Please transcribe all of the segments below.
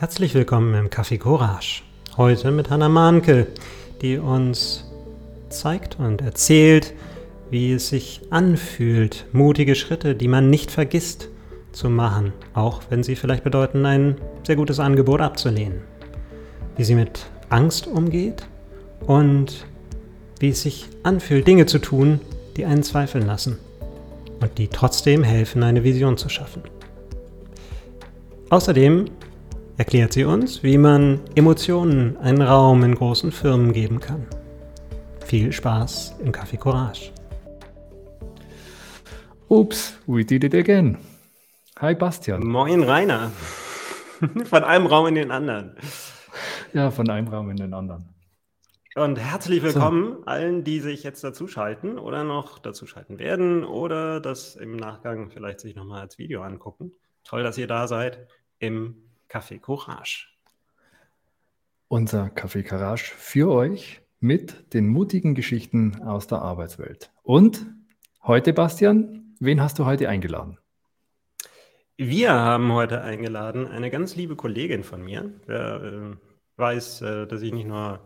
Herzlich willkommen im Café Courage. Heute mit Hannah Mahnke, die uns zeigt und erzählt, wie es sich anfühlt, mutige Schritte, die man nicht vergisst, zu machen, auch wenn sie vielleicht bedeuten, ein sehr gutes Angebot abzulehnen. Wie sie mit Angst umgeht und wie es sich anfühlt, Dinge zu tun, die einen zweifeln lassen und die trotzdem helfen, eine Vision zu schaffen. Außerdem erklärt sie uns, wie man Emotionen einen Raum in großen Firmen geben kann. Viel Spaß im Café Courage. Ups, we did it again. Hi Bastian. Moin Rainer. Von einem Raum in den anderen. Ja, von einem Raum in den anderen. Und herzlich willkommen so. allen, die sich jetzt dazuschalten oder noch dazuschalten werden oder das im Nachgang vielleicht sich nochmal als Video angucken. Toll, dass ihr da seid im Café Courage. Unser Café Courage für euch mit den mutigen Geschichten aus der Arbeitswelt. Und heute, Bastian, wen hast du heute eingeladen? Wir haben heute eingeladen eine ganz liebe Kollegin von mir. Wer äh, weiß, äh, dass ich nicht nur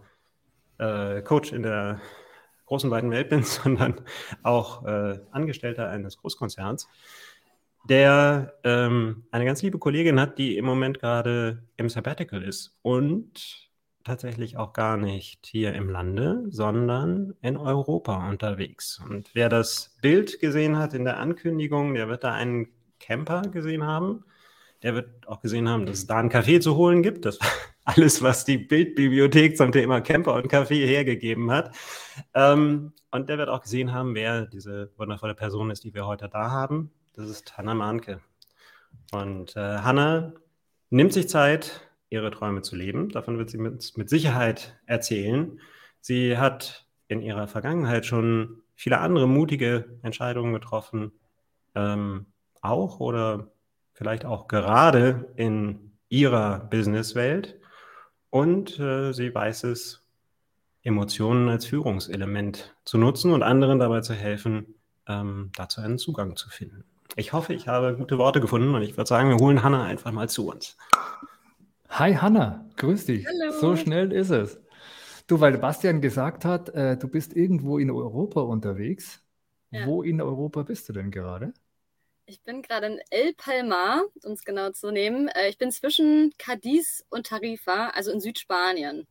äh, Coach in der großen weiten Welt bin, sondern auch äh, Angestellter eines Großkonzerns der ähm, eine ganz liebe Kollegin hat, die im Moment gerade im Sabbatical ist und tatsächlich auch gar nicht hier im Lande, sondern in Europa unterwegs. Und wer das Bild gesehen hat in der Ankündigung, der wird da einen Camper gesehen haben. Der wird auch gesehen haben, dass es da einen Kaffee zu holen gibt. Das war alles, was die Bildbibliothek zum Thema Camper und Kaffee hergegeben hat. Ähm, und der wird auch gesehen haben, wer diese wundervolle Person ist, die wir heute da haben. Das ist Hanna Mahnke. Und äh, Hanna nimmt sich Zeit, ihre Träume zu leben. Davon wird sie mit, mit Sicherheit erzählen. Sie hat in ihrer Vergangenheit schon viele andere mutige Entscheidungen getroffen, ähm, auch oder vielleicht auch gerade in ihrer Businesswelt. Und äh, sie weiß es, Emotionen als Führungselement zu nutzen und anderen dabei zu helfen, ähm, dazu einen Zugang zu finden. Ich hoffe, ich habe gute Worte gefunden und ich würde sagen, wir holen Hanna einfach mal zu uns. Hi Hanna, grüß dich. Hallo. So schnell ist es. Du, weil Bastian gesagt hat, äh, du bist irgendwo in Europa unterwegs. Ja. Wo in Europa bist du denn gerade? Ich bin gerade in El Palmar, um es genau zu nehmen. Äh, ich bin zwischen Cadiz und Tarifa, also in Südspanien.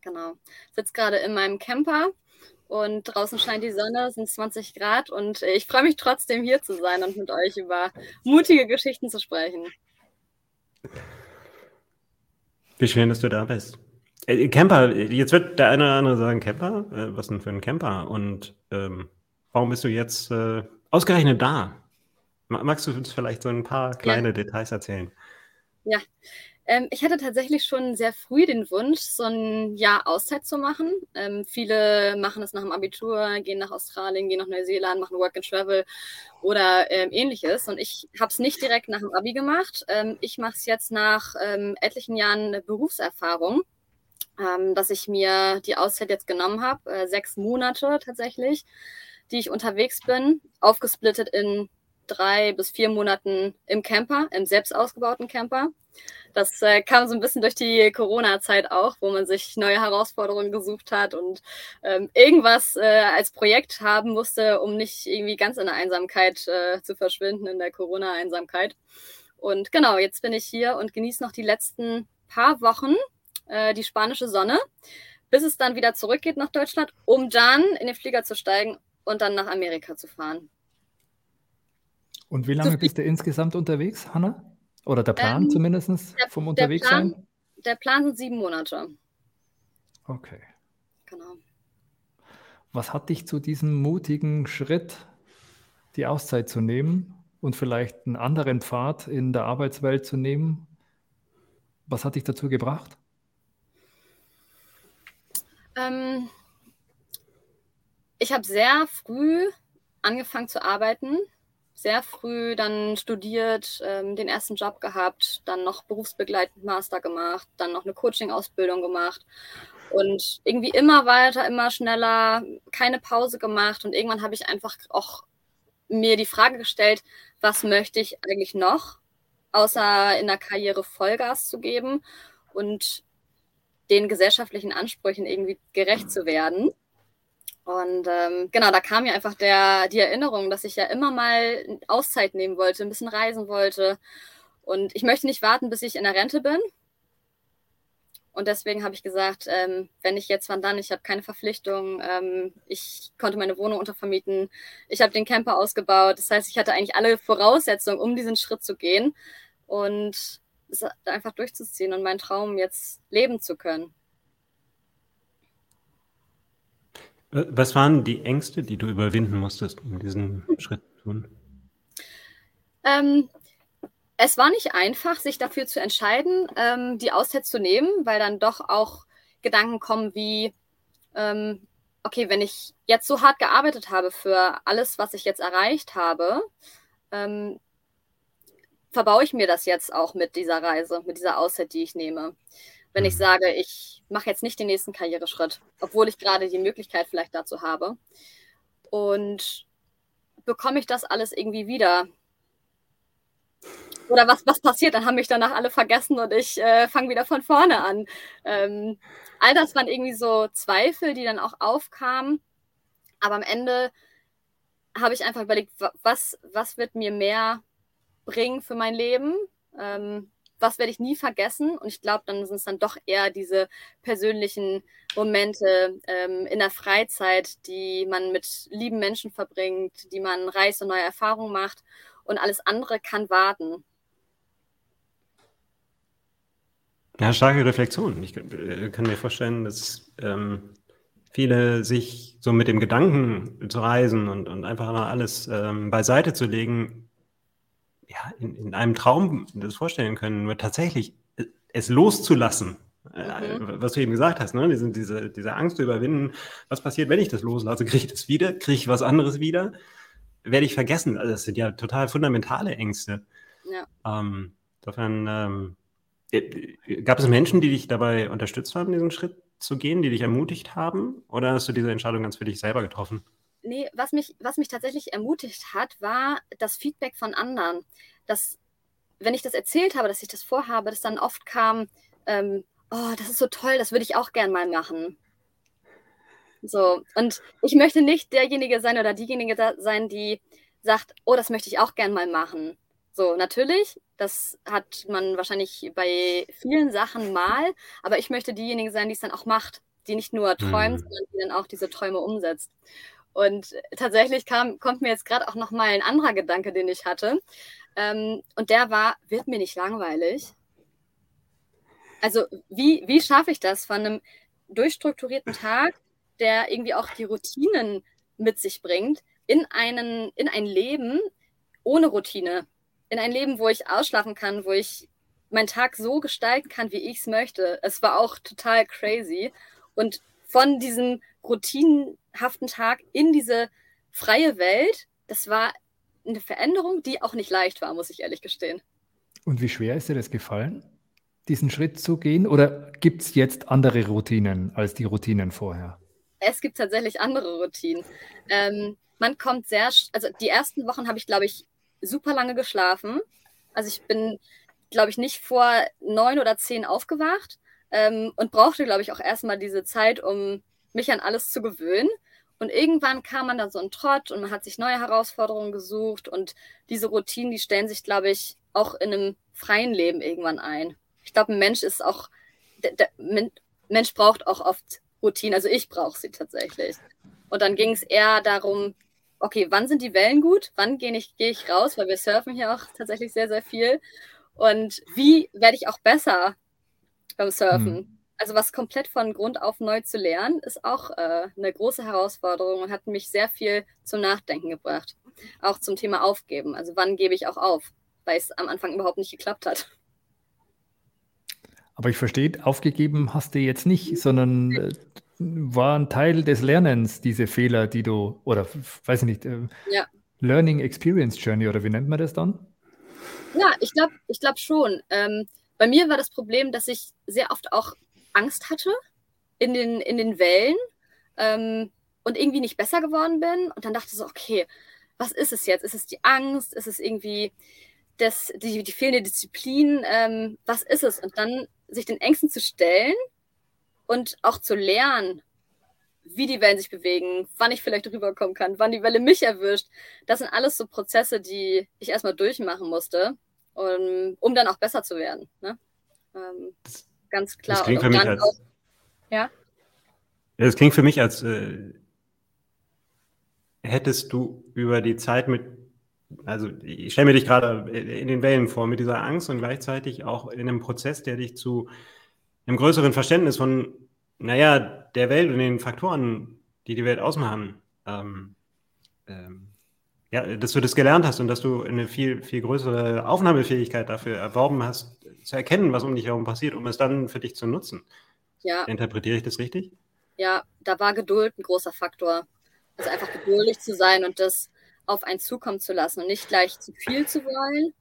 Genau. Sitze gerade in meinem Camper und draußen scheint die Sonne, es sind 20 Grad und ich freue mich trotzdem hier zu sein und mit euch über mutige Geschichten zu sprechen. Wie schön, dass du da bist. Äh, Camper, jetzt wird der eine oder andere sagen, Camper? Äh, was denn für ein Camper? Und ähm, warum bist du jetzt äh, ausgerechnet da? Magst du uns vielleicht so ein paar kleine ja. Details erzählen? Ja, ähm, ich hatte tatsächlich schon sehr früh den Wunsch, so ein Jahr Auszeit zu machen. Ähm, viele machen es nach dem Abitur, gehen nach Australien, gehen nach Neuseeland, machen Work and Travel oder ähm, ähnliches. Und ich habe es nicht direkt nach dem Abi gemacht. Ähm, ich mache es jetzt nach ähm, etlichen Jahren Berufserfahrung, ähm, dass ich mir die Auszeit jetzt genommen habe, äh, sechs Monate tatsächlich, die ich unterwegs bin, aufgesplittet in drei bis vier Monaten im Camper, im selbst ausgebauten Camper. Das äh, kam so ein bisschen durch die Corona-Zeit auch, wo man sich neue Herausforderungen gesucht hat und ähm, irgendwas äh, als Projekt haben musste, um nicht irgendwie ganz in der Einsamkeit äh, zu verschwinden, in der Corona-Einsamkeit. Und genau, jetzt bin ich hier und genieße noch die letzten paar Wochen äh, die spanische Sonne, bis es dann wieder zurückgeht nach Deutschland, um dann in den Flieger zu steigen und dann nach Amerika zu fahren. Und wie lange bist du insgesamt unterwegs, Hanna? Oder der Plan ähm, zumindest vom Unterwegssein? Der Plan, der Plan sind sieben Monate. Okay. Genau. Was hat dich zu diesem mutigen Schritt, die Auszeit zu nehmen und vielleicht einen anderen Pfad in der Arbeitswelt zu nehmen? Was hat dich dazu gebracht? Ähm, ich habe sehr früh angefangen zu arbeiten sehr früh dann studiert, ähm, den ersten Job gehabt, dann noch berufsbegleitend Master gemacht, dann noch eine Coaching-Ausbildung gemacht und irgendwie immer weiter, immer schneller, keine Pause gemacht und irgendwann habe ich einfach auch mir die Frage gestellt, was möchte ich eigentlich noch außer in der Karriere Vollgas zu geben und den gesellschaftlichen Ansprüchen irgendwie gerecht zu werden. Und ähm, genau, da kam mir einfach der, die Erinnerung, dass ich ja immer mal Auszeit nehmen wollte, ein bisschen reisen wollte. Und ich möchte nicht warten, bis ich in der Rente bin. Und deswegen habe ich gesagt, ähm, wenn ich jetzt, wann dann? Ich habe keine Verpflichtung. Ähm, ich konnte meine Wohnung untervermieten. Ich habe den Camper ausgebaut. Das heißt, ich hatte eigentlich alle Voraussetzungen, um diesen Schritt zu gehen und es einfach durchzuziehen und meinen Traum jetzt leben zu können. Was waren die Ängste, die du überwinden musstest, um diesen Schritt zu tun? Ähm, es war nicht einfach, sich dafür zu entscheiden, ähm, die Auszeit zu nehmen, weil dann doch auch Gedanken kommen wie, ähm, okay, wenn ich jetzt so hart gearbeitet habe für alles, was ich jetzt erreicht habe, ähm, verbaue ich mir das jetzt auch mit dieser Reise, mit dieser Auszeit, die ich nehme. Wenn ich mhm. sage, ich mache jetzt nicht den nächsten Karriereschritt, obwohl ich gerade die Möglichkeit vielleicht dazu habe. Und bekomme ich das alles irgendwie wieder? Oder was, was passiert? Dann haben mich danach alle vergessen und ich äh, fange wieder von vorne an. Ähm, all das waren irgendwie so Zweifel, die dann auch aufkamen. Aber am Ende habe ich einfach überlegt, was, was wird mir mehr bringen für mein Leben? Ähm, was werde ich nie vergessen? Und ich glaube, dann sind es dann doch eher diese persönlichen Momente ähm, in der Freizeit, die man mit lieben Menschen verbringt, die man reist und neue Erfahrungen macht. Und alles andere kann warten. Ja, starke Reflexion. Ich kann, äh, mir vorstellen, dass ähm, viele sich so mit dem Gedanken zu reisen und, und einfach mal alles ähm, beiseite zu legen, ja, in, in einem Traum das vorstellen können, nur tatsächlich äh, es loszulassen, äh, mhm. was du eben gesagt hast, ne? diese, diese, diese Angst zu überwinden, was passiert, wenn ich das loslasse? Kriege ich das wieder? Kriege ich was anderes wieder? Werde ich vergessen? Also das sind ja total fundamentale Ängste. Ja. Ähm, insofern ähm, äh, gab es Menschen, die dich dabei unterstützt haben, diesen Schritt zu gehen, die dich ermutigt haben? Oder hast du diese Entscheidung ganz für dich selber getroffen? Nee, was mich, was mich tatsächlich ermutigt hat, war das Feedback von anderen. Dass, wenn ich das erzählt habe, dass ich das vorhabe, dass dann oft kam, ähm, oh, das ist so toll, das würde ich auch gern mal machen. So, und ich möchte nicht derjenige sein oder diejenige sein, die sagt, oh, das möchte ich auch gern mal machen. So, natürlich, das hat man wahrscheinlich bei vielen Sachen mal, aber ich möchte diejenige sein, die es dann auch macht, die nicht nur träumt, mhm. sondern die dann auch diese Träume umsetzt. Und tatsächlich kam, kommt mir jetzt gerade auch noch mal ein anderer Gedanke, den ich hatte. Ähm, und der war, wird mir nicht langweilig? Also wie, wie schaffe ich das von einem durchstrukturierten Tag, der irgendwie auch die Routinen mit sich bringt, in, einen, in ein Leben ohne Routine? In ein Leben, wo ich ausschlafen kann, wo ich meinen Tag so gestalten kann, wie ich es möchte. Es war auch total crazy. Und von diesem routinenhaften Tag in diese freie Welt, das war eine Veränderung, die auch nicht leicht war, muss ich ehrlich gestehen. Und wie schwer ist dir das gefallen, diesen Schritt zu gehen? Oder gibt es jetzt andere Routinen als die Routinen vorher? Es gibt tatsächlich andere Routinen. Ähm, man kommt sehr, also die ersten Wochen habe ich, glaube ich, super lange geschlafen. Also ich bin, glaube ich, nicht vor neun oder zehn aufgewacht ähm, und brauchte, glaube ich, auch erstmal diese Zeit, um mich an alles zu gewöhnen. Und irgendwann kam man dann so ein Trott und man hat sich neue Herausforderungen gesucht und diese Routinen, die stellen sich, glaube ich, auch in einem freien Leben irgendwann ein. Ich glaube, ein Mensch ist auch, der, der Mensch braucht auch oft Routinen, also ich brauche sie tatsächlich. Und dann ging es eher darum, okay, wann sind die Wellen gut? Wann gehe ich, geh ich raus? Weil wir surfen hier auch tatsächlich sehr, sehr viel. Und wie werde ich auch besser beim Surfen? Hm also was komplett von Grund auf neu zu lernen, ist auch äh, eine große Herausforderung und hat mich sehr viel zum Nachdenken gebracht. Auch zum Thema Aufgeben. Also wann gebe ich auch auf, weil es am Anfang überhaupt nicht geklappt hat. Aber ich verstehe, aufgegeben hast du jetzt nicht, sondern äh, war ein Teil des Lernens, diese Fehler, die du, oder weiß ich nicht, äh, ja. Learning Experience Journey, oder wie nennt man das dann? Ja, ich glaube ich glaub schon. Ähm, bei mir war das Problem, dass ich sehr oft auch Angst hatte in den, in den Wellen ähm, und irgendwie nicht besser geworden bin. Und dann dachte ich so, okay, was ist es jetzt? Ist es die Angst? Ist es irgendwie das, die, die fehlende Disziplin, ähm, was ist es? Und dann sich den Ängsten zu stellen und auch zu lernen, wie die Wellen sich bewegen, wann ich vielleicht rüberkommen kann, wann die Welle mich erwischt. Das sind alles so Prozesse, die ich erstmal durchmachen musste, um, um dann auch besser zu werden. Ne? Ähm, ganz klar. Das klingt für mich als, auch, ja? Das klingt für mich als äh, hättest du über die Zeit mit, also ich stelle mir dich gerade in den Wellen vor, mit dieser Angst und gleichzeitig auch in einem Prozess, der dich zu einem größeren Verständnis von, naja, der Welt und den Faktoren, die die Welt ausmachen, ähm, ähm, ja, dass du das gelernt hast und dass du eine viel, viel größere Aufnahmefähigkeit dafür erworben hast, zu erkennen, was um dich herum passiert, um es dann für dich zu nutzen. Ja. Interpretiere ich das richtig? Ja, da war Geduld ein großer Faktor. Also einfach geduldig zu sein und das auf einen zukommen zu lassen und nicht gleich zu viel zu wollen.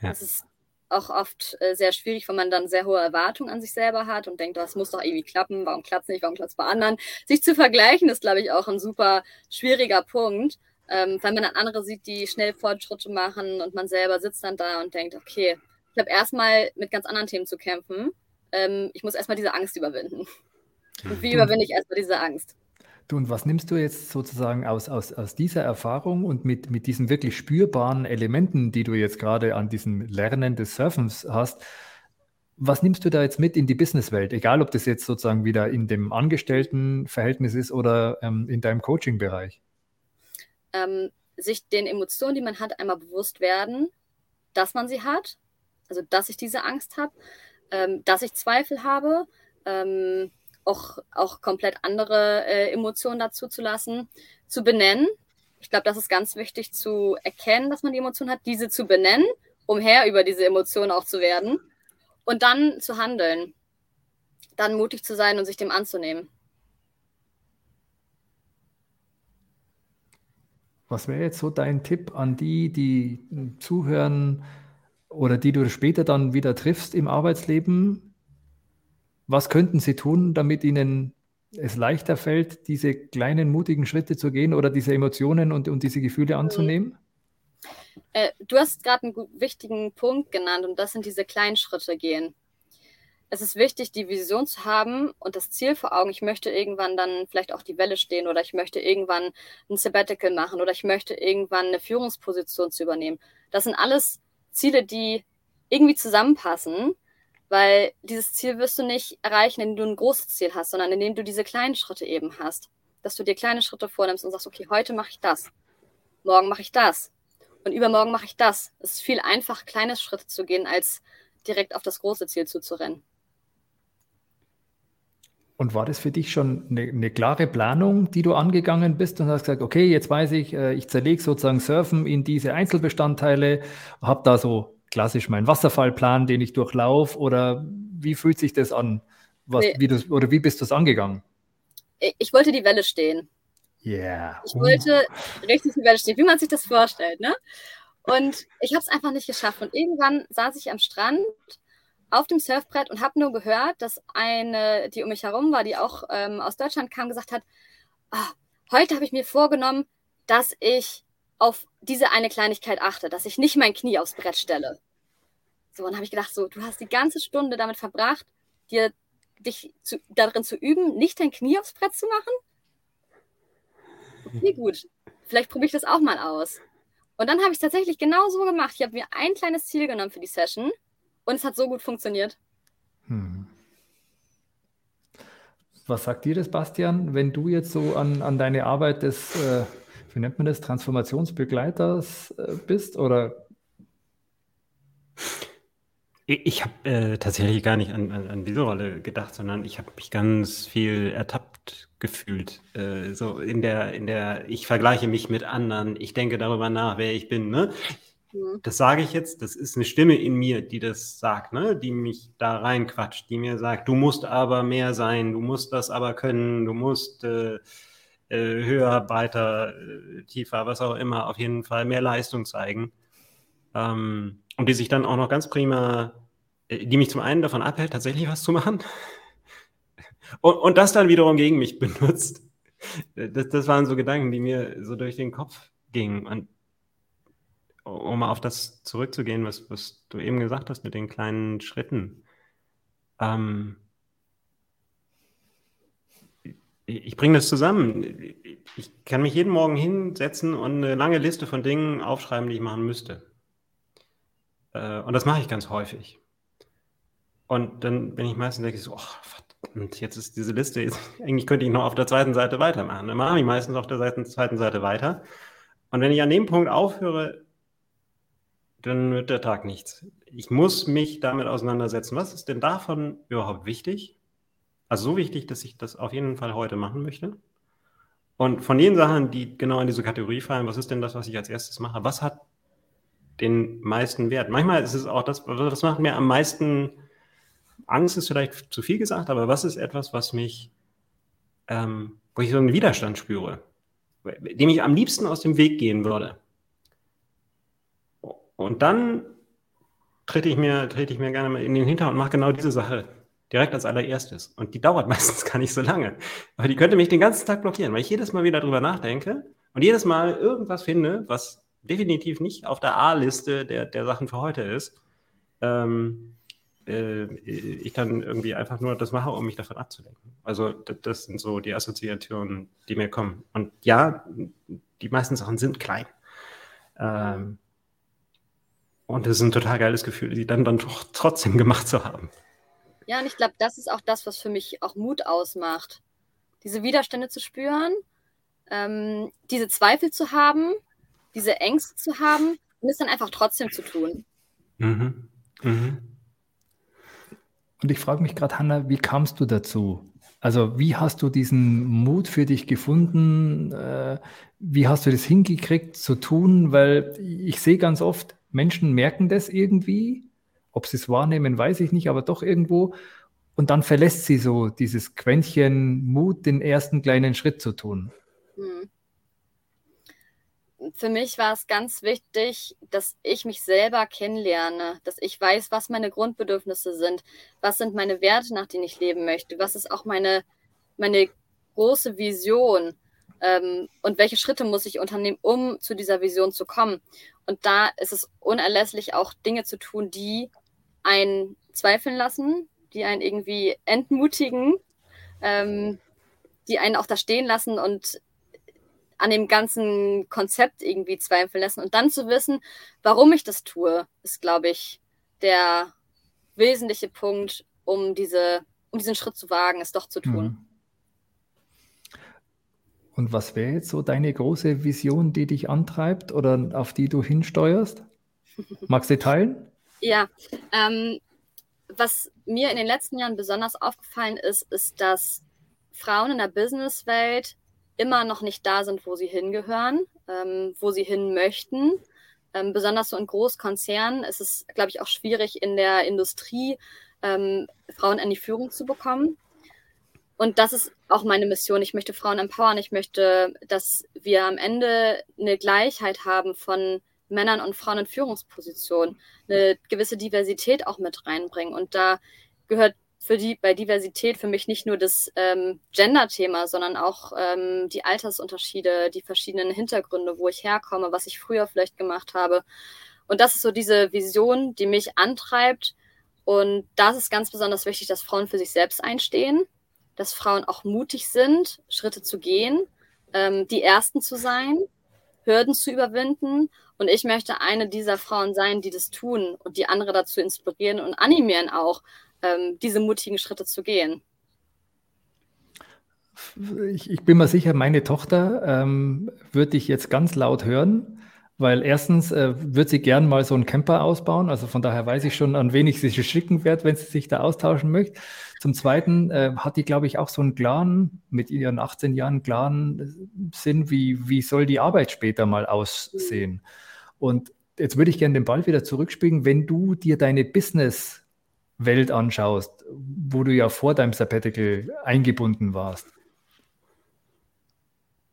Ja. Das ist auch oft äh, sehr schwierig, wenn man dann sehr hohe Erwartungen an sich selber hat und denkt, das muss doch irgendwie klappen, warum klappt es nicht, warum klappt es bei anderen. Sich zu vergleichen ist, glaube ich, auch ein super schwieriger Punkt, ähm, weil man dann andere sieht, die schnell Fortschritte machen und man selber sitzt dann da und denkt, okay, ich habe erstmal mit ganz anderen Themen zu kämpfen. Ähm, ich muss erstmal diese Angst überwinden. Und wie überwinde ich erstmal diese Angst? Du, und was nimmst du jetzt sozusagen aus, aus, aus dieser Erfahrung und mit, mit diesen wirklich spürbaren Elementen, die du jetzt gerade an diesem Lernen des Surfens hast, was nimmst du da jetzt mit in die Businesswelt? Egal, ob das jetzt sozusagen wieder in dem Angestelltenverhältnis ist oder ähm, in deinem Coaching-Bereich. Ähm, sich den Emotionen, die man hat, einmal bewusst werden, dass man sie hat, also dass ich diese Angst habe, ähm, dass ich Zweifel habe, ähm, auch, auch komplett andere äh, Emotionen dazu zu lassen, zu benennen. Ich glaube, das ist ganz wichtig zu erkennen, dass man die Emotion hat, diese zu benennen, um Herr über diese Emotionen auch zu werden und dann zu handeln. Dann mutig zu sein und sich dem anzunehmen. Was wäre jetzt so dein Tipp an die, die zuhören oder die du später dann wieder triffst im Arbeitsleben? Was könnten Sie tun, damit Ihnen es leichter fällt, diese kleinen mutigen Schritte zu gehen oder diese Emotionen und, und diese Gefühle mhm. anzunehmen? Äh, du hast gerade einen wichtigen Punkt genannt und das sind diese kleinen Schritte gehen. Es ist wichtig, die Vision zu haben und das Ziel vor Augen. Ich möchte irgendwann dann vielleicht auch die Welle stehen oder ich möchte irgendwann ein Sabbatical machen oder ich möchte irgendwann eine Führungsposition zu übernehmen. Das sind alles Ziele, die irgendwie zusammenpassen weil dieses Ziel wirst du nicht erreichen, indem du ein großes Ziel hast, sondern indem du diese kleinen Schritte eben hast. Dass du dir kleine Schritte vornimmst und sagst, okay, heute mache ich das, morgen mache ich das und übermorgen mache ich das. Es ist viel einfacher, kleine Schritte zu gehen, als direkt auf das große Ziel zuzurennen. Und war das für dich schon eine, eine, klare Planung, die du angegangen bist und hast gesagt, okay, jetzt weiß ich, äh, ich zerlege sozusagen Surfen in diese Einzelbestandteile, habe da so klassisch mein Wasserfallplan, den ich durchlaufe? Oder wie fühlt sich das an? Was, nee. wie du, oder wie bist du es angegangen? Ich wollte die Welle stehen. Yeah. Ich wollte richtig die Welle stehen, wie man sich das vorstellt. Ne? Und ich habe es einfach nicht geschafft. Und irgendwann saß ich am Strand auf dem Surfbrett und habe nur gehört, dass eine, die um mich herum war, die auch ähm, aus Deutschland kam, gesagt hat, oh, heute habe ich mir vorgenommen, dass ich auf diese eine Kleinigkeit achte, dass ich nicht mein Knie aufs Brett stelle. So, und habe ich gedacht, so, du hast die ganze Stunde damit verbracht, dir dich zu, darin zu üben, nicht dein Knie aufs Brett zu machen. Okay, gut. Vielleicht probiere ich das auch mal aus. Und dann habe ich es tatsächlich genau so gemacht. Ich habe mir ein kleines Ziel genommen für die Session und es hat so gut funktioniert. Hm. Was sagt dir das, Bastian, wenn du jetzt so an, an deine Arbeit des äh, wie nennt man das, Transformationsbegleiters äh, bist oder? Ich habe äh, tatsächlich gar nicht an, an, an, diese Rolle gedacht, sondern ich habe mich ganz viel ertappt gefühlt. Äh, so in der, in der, ich vergleiche mich mit anderen, ich denke darüber nach, wer ich bin. Ne? Mhm. Das sage ich jetzt, das ist eine Stimme in mir, die das sagt, ne? die mich da reinquatscht, die mir sagt, du musst aber mehr sein, du musst das aber können, du musst äh, äh, höher, breiter, äh, tiefer, was auch immer, auf jeden Fall mehr Leistung zeigen. Ähm, und die sich dann auch noch ganz prima, äh, die mich zum einen davon abhält, tatsächlich was zu machen. Und, und das dann wiederum gegen mich benutzt. Das, das waren so Gedanken, die mir so durch den Kopf gingen. Und, um auf das zurückzugehen, was, was du eben gesagt hast mit den kleinen Schritten. Ähm, ich bringe das zusammen. Ich kann mich jeden Morgen hinsetzen und eine lange Liste von Dingen aufschreiben, die ich machen müsste. Äh, und das mache ich ganz häufig. Und dann bin ich meistens denke ich so, oh, verdammt, jetzt ist diese Liste, jetzt, eigentlich könnte ich noch auf der zweiten Seite weitermachen. Dann mache ich meistens auf der zweiten Seite weiter. Und wenn ich an dem Punkt aufhöre, dann wird der Tag nichts. Ich muss mich damit auseinandersetzen. Was ist denn davon überhaupt wichtig? Also so wichtig, dass ich das auf jeden Fall heute machen möchte. Und von den Sachen, die genau in diese Kategorie fallen, was ist denn das, was ich als erstes mache? Was hat den meisten Wert? Manchmal ist es auch das, was macht mir am meisten Angst, ist vielleicht zu viel gesagt, aber was ist etwas, was mich, ähm, wo ich so einen Widerstand spüre, dem ich am liebsten aus dem Weg gehen würde? Und dann trete ich mir, trete ich mir gerne mal in den Hintergrund und mache genau diese Sache direkt als allererstes. Und die dauert meistens gar nicht so lange. Aber die könnte mich den ganzen Tag blockieren, weil ich jedes Mal wieder drüber nachdenke und jedes Mal irgendwas finde, was definitiv nicht auf der A-Liste der, der Sachen für heute ist. Ähm, äh, ich dann irgendwie einfach nur das mache, um mich davon abzulenken. Also das sind so die Assoziationen, die mir kommen. Und ja, die meisten Sachen sind klein. Ähm, und es ist ein total geiles Gefühl, die dann, dann doch trotzdem gemacht zu haben. Ja, und ich glaube, das ist auch das, was für mich auch Mut ausmacht. Diese Widerstände zu spüren, ähm, diese Zweifel zu haben, diese Ängste zu haben und es dann einfach trotzdem zu tun. Mhm. Mhm. Und ich frage mich gerade, Hanna, wie kamst du dazu? Also wie hast du diesen Mut für dich gefunden? Äh, wie hast du das hingekriegt zu tun? Weil ich sehe ganz oft, Menschen merken das irgendwie ob sie es wahrnehmen, weiß ich nicht, aber doch irgendwo. Und dann verlässt sie so dieses Quäntchen Mut, den ersten kleinen Schritt zu tun. Hm. Für mich war es ganz wichtig, dass ich mich selber kennenlerne, dass ich weiß, was meine Grundbedürfnisse sind, was sind meine Werte, nach denen ich leben möchte, was ist auch meine, meine große Vision ähm, und welche Schritte muss ich unternehmen, um zu dieser Vision zu kommen. Und da ist es unerlässlich, auch Dinge zu tun, die einen zweifeln lassen, die einen irgendwie entmutigen, ähm, die einen auch da stehen lassen und an dem ganzen Konzept irgendwie zweifeln lassen. Und dann zu wissen, warum ich das tue, ist, glaube ich, der wesentliche Punkt, um, diese, um diesen Schritt zu wagen, es doch zu tun. Mhm. Und was wäre jetzt so deine große Vision, die dich antreibt oder auf die du hinsteuerst? Magst du teilen? Ja, ähm, was mir in den letzten Jahren besonders aufgefallen ist, ist, dass Frauen in der Businesswelt immer noch nicht da sind, wo sie hingehören, ähm, wo sie hin möchten. Ähm, besonders so in Großkonzernen ist es, glaube ich, auch schwierig in der Industrie, ähm, Frauen in die Führung zu bekommen. Und das ist auch meine Mission. Ich möchte Frauen empowern. Ich möchte, dass wir am Ende eine Gleichheit haben von Männern und Frauen in Führungspositionen eine gewisse Diversität auch mit reinbringen. Und da gehört für die bei Diversität für mich nicht nur das ähm, Gender-Thema, sondern auch ähm, die Altersunterschiede, die verschiedenen Hintergründe, wo ich herkomme, was ich früher vielleicht gemacht habe. Und das ist so diese Vision, die mich antreibt. Und da ist ganz besonders wichtig, dass Frauen für sich selbst einstehen, dass Frauen auch mutig sind, Schritte zu gehen, ähm, die Ersten zu sein, Hürden zu überwinden und ich möchte eine dieser Frauen sein, die das tun und die andere dazu inspirieren und animieren auch, ähm, diese mutigen Schritte zu gehen. Ich, ich bin mir sicher, meine Tochter ähm, würde ich jetzt ganz laut hören, weil erstens äh, wird sie gern mal so einen Camper ausbauen. Also von daher weiß ich schon, an wen ich sie schicken werde, wenn sie sich da austauschen möchte. Zum Zweiten äh, hat die, glaube ich, auch so einen klaren, mit ihren 18 Jahren klaren Sinn, wie, wie soll die Arbeit später mal aussehen. Und jetzt würde ich gerne den Ball wieder zurückspielen, wenn du dir deine Business-Welt anschaust, wo du ja vor deinem Sabbatical eingebunden warst.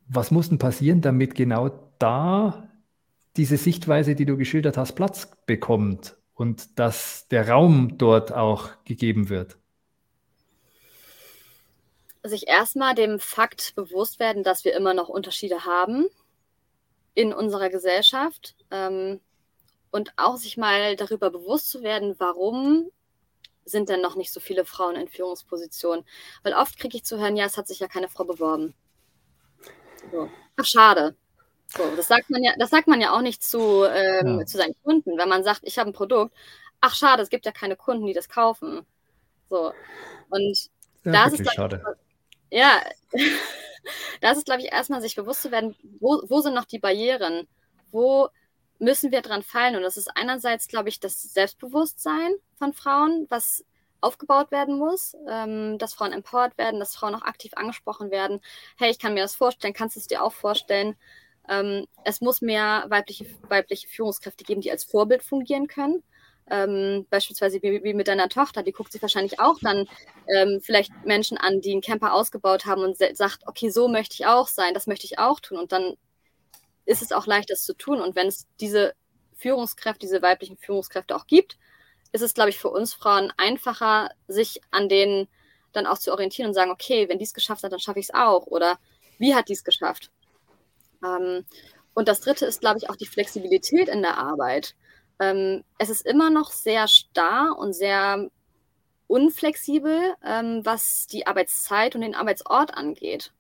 Was muss denn passieren, damit genau da diese Sichtweise, die du geschildert hast, Platz bekommt und dass der Raum dort auch gegeben wird? Sich erstmal dem Fakt bewusst werden, dass wir immer noch Unterschiede haben in unserer Gesellschaft. Ähm, und auch sich mal darüber bewusst zu werden, warum sind denn noch nicht so viele Frauen in Führungspositionen? Weil oft kriege ich zu hören, ja, es hat sich ja keine Frau beworben. So. Ach, schade. So, das sagt man ja, das sagt man ja auch nicht zu, ähm, ja. zu seinen Kunden, wenn man sagt, ich habe ein Produkt, ach schade, es gibt ja keine Kunden, die das kaufen. So. Und ja, da ist es schade. Ja, da ist es, glaube ich, erstmal sich bewusst zu werden, wo, wo sind noch die Barrieren? Wo müssen wir dran fallen? Und das ist einerseits, glaube ich, das Selbstbewusstsein von Frauen, was aufgebaut werden muss, ähm, dass Frauen empowered werden, dass Frauen auch aktiv angesprochen werden. Hey, ich kann mir das vorstellen, kannst du es dir auch vorstellen? Ähm, es muss mehr weibliche, weibliche Führungskräfte geben, die als Vorbild fungieren können. Ähm, beispielsweise wie, wie, mit deiner Tochter, die guckt sich wahrscheinlich auch dann ähm, vielleicht Menschen an, die einen Camper ausgebaut haben und sagt, okay, so möchte ich auch sein, das möchte ich auch tun. Und dann ist es auch leicht, das zu tun. Und wenn es diese Führungskräfte, diese weiblichen Führungskräfte auch gibt, ist es, glaube ich, für uns Frauen einfacher, sich an denen dann auch zu orientieren und sagen, okay, wenn die es geschafft hat, dann schaffe ich es auch. Oder wie hat die es geschafft? Ähm, und das Dritte ist, glaube ich, auch die Flexibilität in der Arbeit. Ähm, es ist immer noch sehr starr und sehr unflexibel, ähm, was die Arbeitszeit und den Arbeitsort angeht.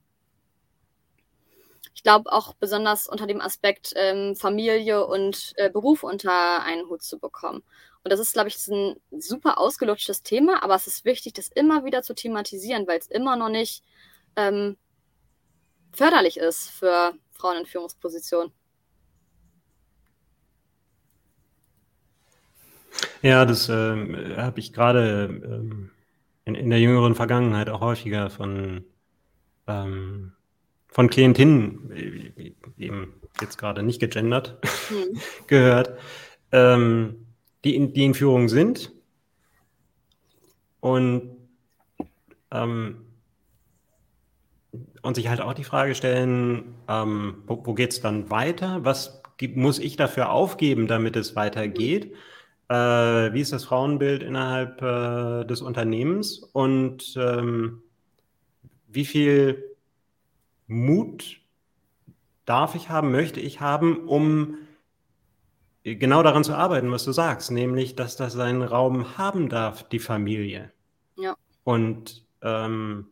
Ich glaube auch besonders unter dem Aspekt ähm, Familie und äh, Beruf unter einen Hut zu bekommen. Und das ist, glaube ich, ein super ausgelutschtes Thema, aber es ist wichtig, das immer wieder zu thematisieren, weil es immer noch nicht ähm, förderlich ist für Frauen in Führungspositionen. Ja, das äh, habe ich gerade ähm, in, in, der jüngeren Vergangenheit auch häufiger von, ähm, von Klientinnen, äh, eben jetzt gerade nicht gegendert, hm. gehört, ähm, die, in, die in Führung sind und, ähm, und sich halt auch die Frage stellen, ähm, wo, wo geht es dann weiter? Was muss ich dafür aufgeben, damit es weitergeht? Äh, wie ist das Frauenbild innerhalb äh, des Unternehmens und ähm, wie viel Mut darf ich haben, möchte ich haben, um genau daran zu arbeiten, was du sagst, nämlich, dass das seinen Raum haben darf, die Familie. Ja. Und ähm,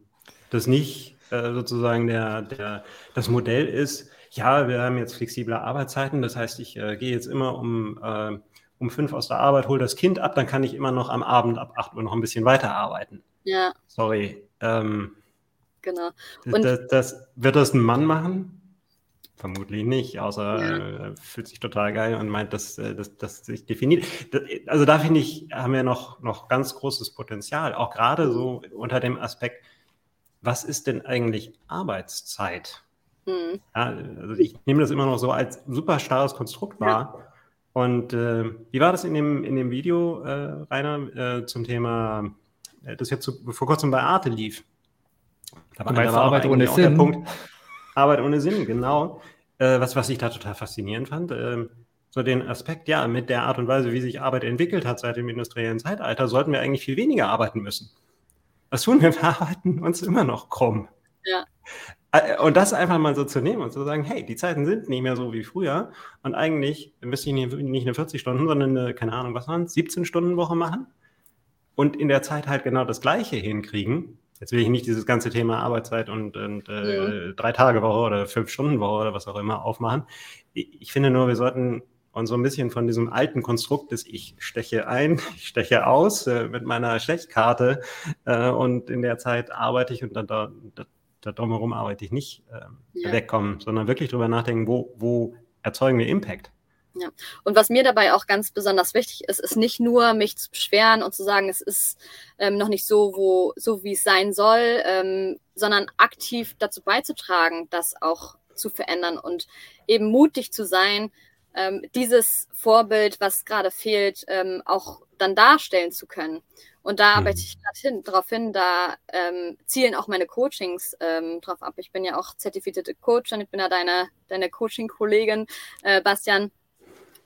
das nicht äh, sozusagen der, der, das Modell ist, ja, wir haben jetzt flexible Arbeitszeiten, das heißt, ich äh, gehe jetzt immer um äh, um fünf aus der Arbeit, hole das Kind ab, dann kann ich immer noch am Abend ab 8 Uhr noch ein bisschen weiterarbeiten. Ja. Sorry. Ähm, genau. Und das, das, wird das ein Mann machen? Vermutlich nicht, außer ja. äh, fühlt sich total geil und meint, dass, äh, dass, dass sich definiert. Also da finde ich, haben wir noch, noch ganz großes Potenzial, auch gerade so unter dem Aspekt, was ist denn eigentlich Arbeitszeit? Mhm. Ja, also ich nehme das immer noch so als super starres Konstrukt wahr. Ja. Und äh, wie war das in dem, in dem Video, äh, Rainer, äh, zum Thema, äh, das jetzt so, vor kurzem bei Arte lief? Da war, da war Arbeit ohne Sinn. Punkt, Arbeit ohne Sinn, genau. Äh, was, was ich da total faszinierend fand. Ähm, so den Aspekt, ja, mit der Art und Weise, wie sich Arbeit entwickelt hat seit dem industriellen Zeitalter, sollten wir eigentlich viel weniger arbeiten müssen. Was tun wir? Wir arbeiten uns immer noch krumm. Ja. Und das einfach mal so zu nehmen und zu sagen, hey, die Zeiten sind nicht mehr so wie früher. Und eigentlich müsste ich nicht eine 40 Stunden, sondern eine, keine Ahnung, was waren es, 17 Stunden Woche machen. Und in der Zeit halt genau das Gleiche hinkriegen. Jetzt will ich nicht dieses ganze Thema Arbeitszeit und, und äh, ja. drei Tage Woche oder fünf Stunden Woche oder was auch immer aufmachen. Ich finde nur, wir sollten uns so ein bisschen von diesem alten Konstrukt des Ich steche ein, ich steche aus äh, mit meiner Stechkarte äh, und in der Zeit arbeite ich und dann da, da drumherum arbeite ich nicht ähm, ja. wegkommen, sondern wirklich drüber nachdenken, wo, wo erzeugen wir Impact. Ja. Und was mir dabei auch ganz besonders wichtig ist, ist nicht nur mich zu beschweren und zu sagen, es ist ähm, noch nicht so, wo, so wie es sein soll, ähm, sondern aktiv dazu beizutragen, das auch zu verändern und eben mutig zu sein, ähm, dieses Vorbild, was gerade fehlt, ähm, auch dann darstellen zu können. Und da arbeite mhm. ich gerade hin, darauf hin, da ähm, zielen auch meine Coachings ähm, drauf ab. Ich bin ja auch zertifizierte Coach und ich bin ja deine, deine Coaching-Kollegin, äh, Bastian.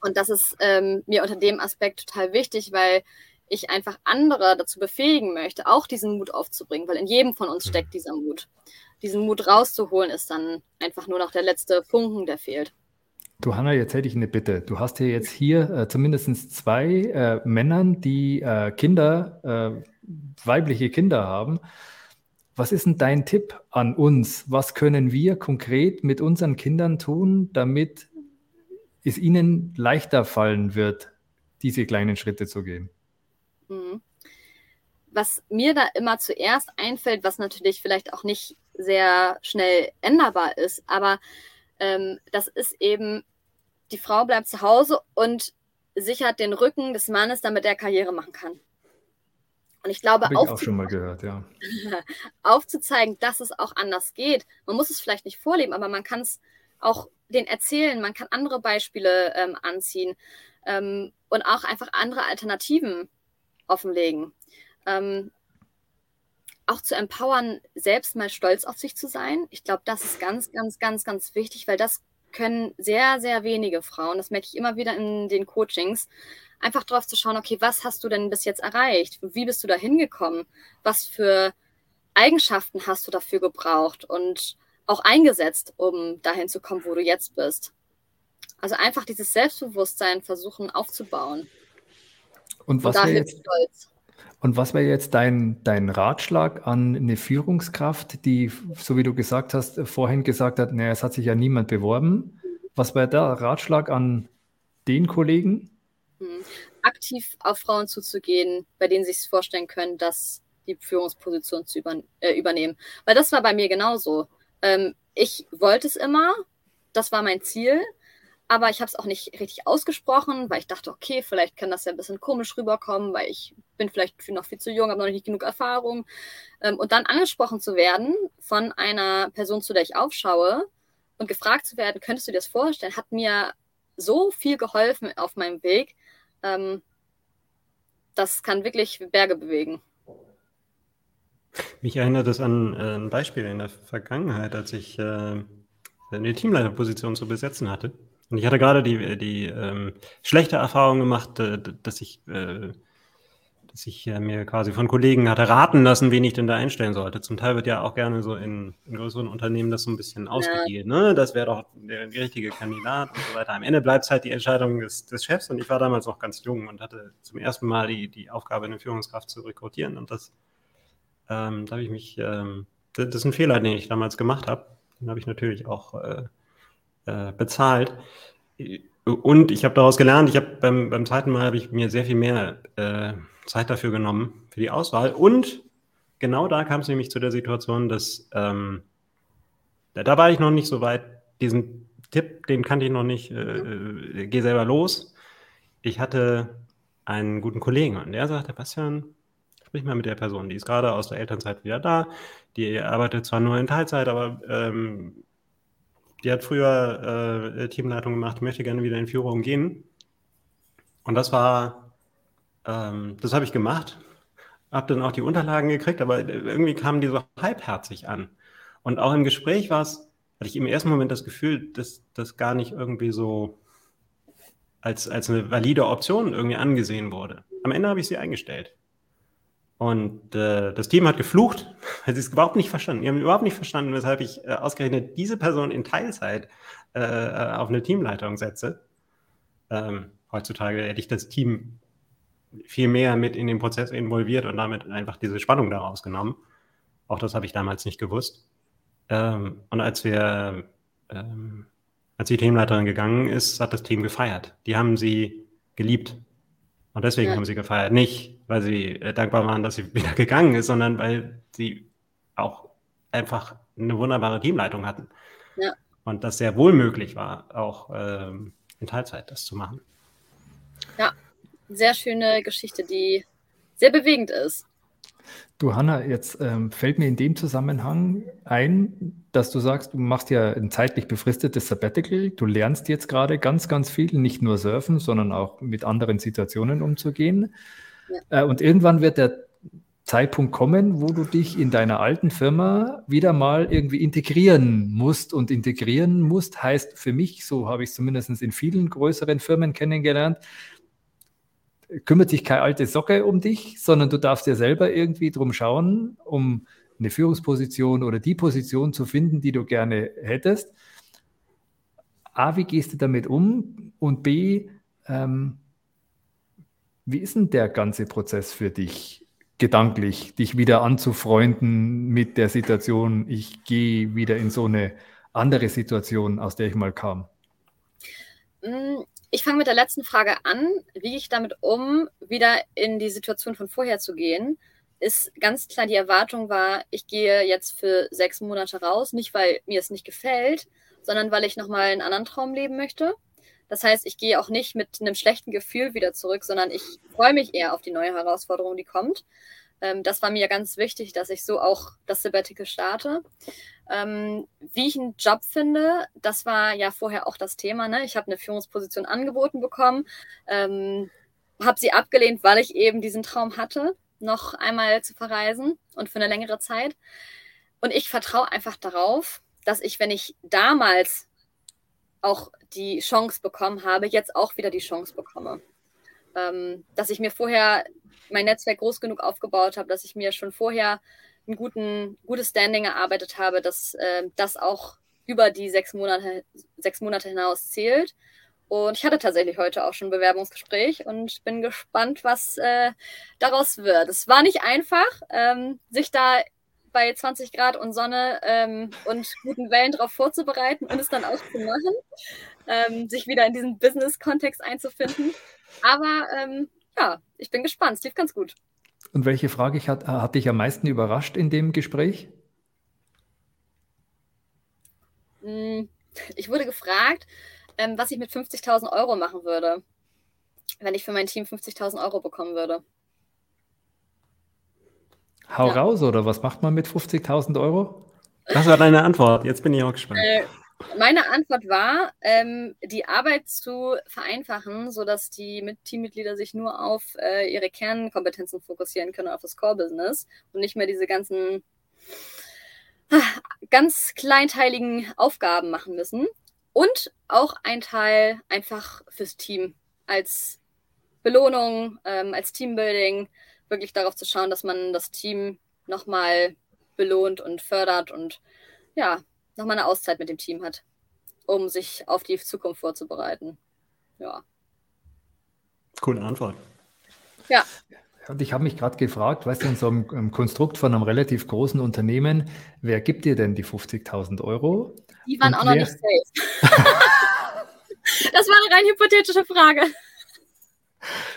Und das ist ähm, mir unter dem Aspekt total wichtig, weil ich einfach andere dazu befähigen möchte, auch diesen Mut aufzubringen, weil in jedem von uns steckt dieser Mut. Diesen Mut rauszuholen ist dann einfach nur noch der letzte Funken, der fehlt. Du Hanna, jetzt hätte ich eine Bitte. Du hast hier jetzt hier äh, zumindest zwei äh, Männern, die äh, Kinder, äh, weibliche Kinder haben. Was ist denn dein Tipp an uns? Was können wir konkret mit unseren Kindern tun, damit es ihnen leichter fallen wird, diese kleinen Schritte zu gehen? Mhm. Was mir da immer zuerst einfällt, was natürlich vielleicht auch nicht sehr schnell änderbar ist, aber ähm, das ist eben, die Frau bleibt zu Hause und sichert den Rücken des Mannes, damit er Karriere machen kann. Und ich glaube, ich auch schon mal gehört, ja. aufzuzeigen, dass es auch anders geht. Man muss es vielleicht nicht vorleben, aber man kann es auch den erzählen, man kann andere Beispiele ähm, anziehen ähm, und auch einfach andere Alternativen offenlegen. Ähm, auch zu empowern, selbst mal stolz auf sich zu sein. Ich glaube, das ist ganz, ganz, ganz, ganz wichtig, weil das können sehr, sehr wenige Frauen, das merke ich immer wieder in den Coachings, einfach drauf zu schauen, okay, was hast du denn bis jetzt erreicht? Wie bist du da hingekommen? Was für Eigenschaften hast du dafür gebraucht und auch eingesetzt, um dahin zu kommen, wo du jetzt bist? Also einfach dieses Selbstbewusstsein versuchen aufzubauen. Und was wäre jetzt, und was wäre jetzt dein, dein Ratschlag an eine Führungskraft, die, so wie du gesagt hast, vorhin gesagt hat, naja, es hat sich ja niemand beworben. Was wäre der Ratschlag an den Kollegen? Hm. Aktiv auf Frauen zuzugehen, bei denen sie sich vorstellen können, dass die Führungsposition zu über, äh, übernehmen. Weil das war bei mir genauso. Ähm, ich wollte es immer, das war mein Ziel, aber ich habe es auch nicht richtig ausgesprochen, weil ich dachte, okay, vielleicht kann das ja ein bisschen komisch rüberkommen, weil ich bin vielleicht noch viel zu jung, habe noch nicht genug Erfahrung. Ähm, und dann angesprochen zu werden von einer Person, zu der ich aufschaue und gefragt zu werden, könntest du dir das vorstellen, hat mir so viel geholfen auf meinem Weg. Ähm, das kann wirklich Berge bewegen. Mich erinnert es an äh, ein Beispiel in der Vergangenheit, als ich äh, eine Teamleiterposition zu besetzen hatte. Und ich hatte gerade die, die ähm, schlechte Erfahrung gemacht, äh, dass ich, äh, dass ich äh, mir quasi von Kollegen hatte raten lassen, wen ich denn da einstellen sollte. Zum Teil wird ja auch gerne so in, in größeren Unternehmen das so ein bisschen ausgedealt. Ne? Das wäre doch der, der, richtige Kandidat und so weiter. Am Ende bleibt es halt die Entscheidung des, des Chefs. Und ich war damals noch ganz jung und hatte zum ersten Mal die, die Aufgabe, eine Führungskraft zu rekrutieren. Und das, ähm, da habe ich mich, ähm, das, das, ist ein Fehler, den ich damals gemacht habe. Den habe ich natürlich auch äh, äh, bezahlt. Und ich habe daraus gelernt, ich habe beim, beim zweiten Mal habe ich mir sehr viel mehr äh, Zeit dafür genommen, für die Auswahl. Und genau da kam es nämlich zu der Situation, dass ähm, da, da, war ich noch nicht so weit, diesen Tipp, den kannte ich noch nicht, äh, äh, geh selber los. Ich hatte einen guten Kollegen und der sagte, Bastian, sprich mal mit der Person, die ist gerade aus der Elternzeit wieder da, die arbeitet zwar nur in Teilzeit, aber ähm, die hat früher äh, Teamleitung gemacht, möchte gerne wieder in Führung gehen. Und das war, ähm, das habe ich gemacht, habe dann auch die Unterlagen gekriegt, aber irgendwie kamen die so halbherzig an. Und auch im Gespräch war es, hatte ich im ersten Moment das Gefühl, dass das gar nicht irgendwie so als, als eine valide Option irgendwie angesehen wurde. Am Ende habe ich sie eingestellt. Und äh, das Team hat geflucht, weil sie es überhaupt nicht verstanden. Die haben überhaupt nicht verstanden, weshalb ich äh, ausgerechnet diese Person in Teilzeit äh, äh, auf eine Teamleitung setze. Ähm, heutzutage hätte ich das Team viel mehr mit in den Prozess involviert und damit einfach diese Spannung daraus genommen. Auch das habe ich damals nicht gewusst. Ähm, und als wir, ähm, als die Teamleiterin gegangen ist, hat das Team gefeiert. Die haben sie geliebt. Und deswegen ja. haben sie gefeiert. Nicht, weil sie äh, dankbar waren, dass sie wieder gegangen ist, sondern weil sie auch einfach eine wunderbare Teamleitung hatten. Ja. Und das sehr wohl möglich war, auch ähm, in Teilzeit das zu machen. Ja, sehr schöne Geschichte, die sehr bewegend ist. Du, Hanna, jetzt ähm, fällt mir in dem Zusammenhang ein, dass du sagst, du machst ja ein zeitlich befristetes Sabbatical. Du lernst jetzt gerade ganz, ganz viel, nicht nur surfen, sondern auch mit anderen Situationen umzugehen. Ja. Äh, und irgendwann wird der Zeitpunkt kommen, wo du dich in deiner alten Firma wieder mal irgendwie integrieren musst. Und integrieren musst heißt für mich, so habe ich es zumindest in vielen größeren Firmen kennengelernt, kümmert sich keine alte Socke um dich, sondern du darfst dir selber irgendwie drum schauen, um eine Führungsposition oder die Position zu finden, die du gerne hättest. A, wie gehst du damit um? Und B, ähm, wie ist denn der ganze Prozess für dich gedanklich, dich wieder anzufreunden mit der Situation, ich gehe wieder in so eine andere Situation, aus der ich mal kam? Ich fange mit der letzten Frage an. Wie gehe ich damit um, wieder in die Situation von vorher zu gehen? Ist ganz klar die Erwartung war, ich gehe jetzt für sechs Monate raus, nicht weil mir es nicht gefällt, sondern weil ich nochmal einen anderen Traum leben möchte. Das heißt, ich gehe auch nicht mit einem schlechten Gefühl wieder zurück, sondern ich freue mich eher auf die neue Herausforderung, die kommt. Ähm, das war mir ganz wichtig, dass ich so auch das Sabbatical starte. Ähm, wie ich einen Job finde, das war ja vorher auch das Thema. Ne? Ich habe eine Führungsposition angeboten bekommen, ähm, habe sie abgelehnt, weil ich eben diesen Traum hatte, noch einmal zu verreisen und für eine längere Zeit. Und ich vertraue einfach darauf, dass ich, wenn ich damals auch die Chance bekommen habe, jetzt auch wieder die Chance bekomme. Ähm, dass ich mir vorher mein Netzwerk groß genug aufgebaut habe, dass ich mir schon vorher ein guten, gutes Standing erarbeitet habe, dass äh, das auch über die sechs Monate, sechs Monate hinaus zählt. Und ich hatte tatsächlich heute auch schon ein Bewerbungsgespräch und bin gespannt, was äh, daraus wird. Es war nicht einfach, ähm, sich da bei 20 Grad und Sonne ähm, und guten Wellen darauf vorzubereiten und es dann auch zu machen, ähm, sich wieder in diesen Business-Kontext einzufinden. Aber ähm, ja, ich bin gespannt. Es lief ganz gut. Und welche Frage hat, hat dich am meisten überrascht in dem Gespräch? Hm, ich wurde gefragt, ähm, was ich mit 50.000 Euro machen würde, wenn ich für mein Team 50.000 Euro bekommen würde. Hau ja. raus, oder was macht man mit 50.000 Euro? Was war deine Antwort? Jetzt bin ich auch gespannt. Meine Antwort war, ähm, die Arbeit zu vereinfachen, sodass die Teammitglieder sich nur auf äh, ihre Kernkompetenzen fokussieren können, auf das Core-Business und nicht mehr diese ganzen ah, ganz kleinteiligen Aufgaben machen müssen. Und auch ein Teil einfach fürs Team als Belohnung, ähm, als Teambuilding, wirklich darauf zu schauen, dass man das Team nochmal belohnt und fördert und ja, nochmal eine Auszeit mit dem Team hat, um sich auf die Zukunft vorzubereiten. Ja. Coole Antwort. Ja. Und ich habe mich gerade gefragt, weißt du, in so einem Konstrukt von einem relativ großen Unternehmen, wer gibt dir denn die 50.000 Euro? Die waren Und auch noch nicht safe. das war eine rein hypothetische Frage.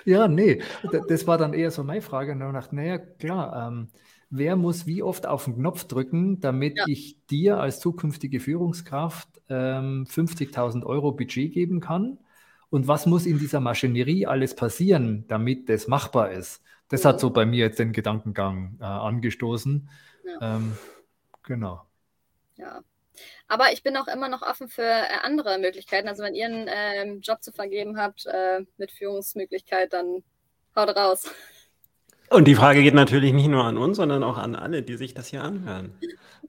Ja, nee, das war dann eher so meine Frage. Und ich dachte, naja, klar, ähm, wer muss wie oft auf den Knopf drücken, damit ja. ich dir als zukünftige Führungskraft ähm, 50.000 Euro Budget geben kann? Und was muss in dieser Maschinerie alles passieren, damit das machbar ist? Das hat so bei mir jetzt den Gedankengang äh, angestoßen. Ja. Ähm, genau. Ja. Aber ich bin auch immer noch offen für äh, andere Möglichkeiten. Also wenn ihr einen äh, Job zu vergeben habt äh, mit Führungsmöglichkeit, dann haut raus. Und die Frage geht natürlich nicht nur an uns, sondern auch an alle, die sich das hier anhören.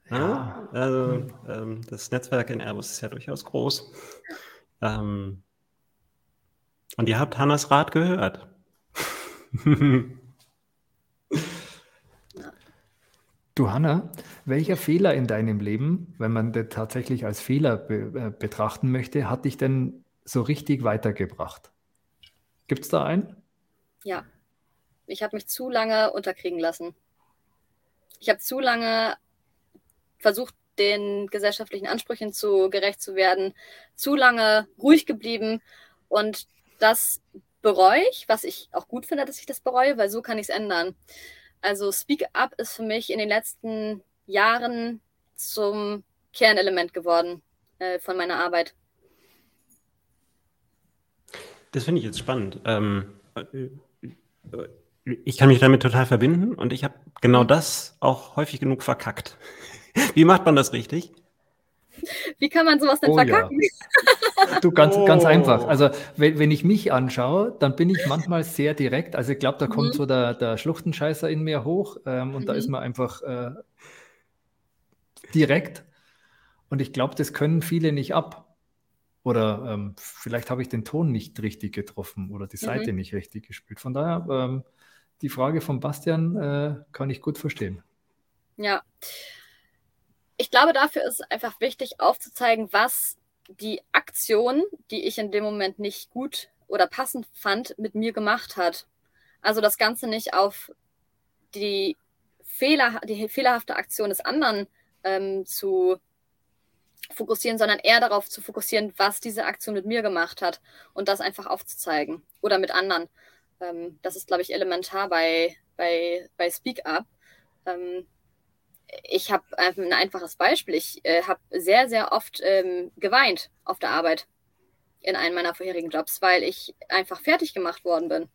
Ja. Also ähm, das Netzwerk in Airbus ist ja durchaus groß. Ähm, und ihr habt Hannas Rat gehört. du Hanna, welcher Fehler in deinem Leben, wenn man das tatsächlich als Fehler be äh, betrachten möchte, hat dich denn so richtig weitergebracht? Gibt es da einen? Ja, ich habe mich zu lange unterkriegen lassen. Ich habe zu lange versucht, den gesellschaftlichen Ansprüchen zu gerecht zu werden, zu lange ruhig geblieben und das bereue ich, was ich auch gut finde, dass ich das bereue, weil so kann ich es ändern. Also Speak Up ist für mich in den letzten Jahren zum Kernelement geworden äh, von meiner Arbeit. Das finde ich jetzt spannend. Ähm, äh, ich kann mich damit total verbinden und ich habe genau mhm. das auch häufig genug verkackt. Wie macht man das richtig? Wie kann man sowas denn oh, verkacken? Ja. Du, ganz, oh. ganz einfach. Also, wenn, wenn, ich mich anschaue, dann bin ich manchmal sehr direkt. Also, ich glaube, da kommt mhm. so der, der Schluchtenscheißer in mir hoch ähm, und mhm. da ist man einfach äh, direkt. Und ich glaube, das können viele nicht ab. Oder ähm, vielleicht habe ich den Ton nicht richtig getroffen oder die Seite mhm. nicht richtig gespielt. Von daher ähm, die Frage von Bastian äh, kann ich gut verstehen. Ja. Ich glaube, dafür ist es einfach wichtig aufzuzeigen, was die Aktion, die ich in dem Moment nicht gut oder passend fand, mit mir gemacht hat. Also das Ganze nicht auf die, Fehler, die fehlerhafte Aktion des anderen ähm, zu fokussieren, sondern eher darauf zu fokussieren, was diese Aktion mit mir gemacht hat und das einfach aufzuzeigen oder mit anderen. Ähm, das ist, glaube ich, elementar bei, bei, bei Speak Up. Ähm, ich habe ein einfaches Beispiel. Ich äh, habe sehr, sehr oft ähm, geweint auf der Arbeit in einem meiner vorherigen Jobs, weil ich einfach fertig gemacht worden bin.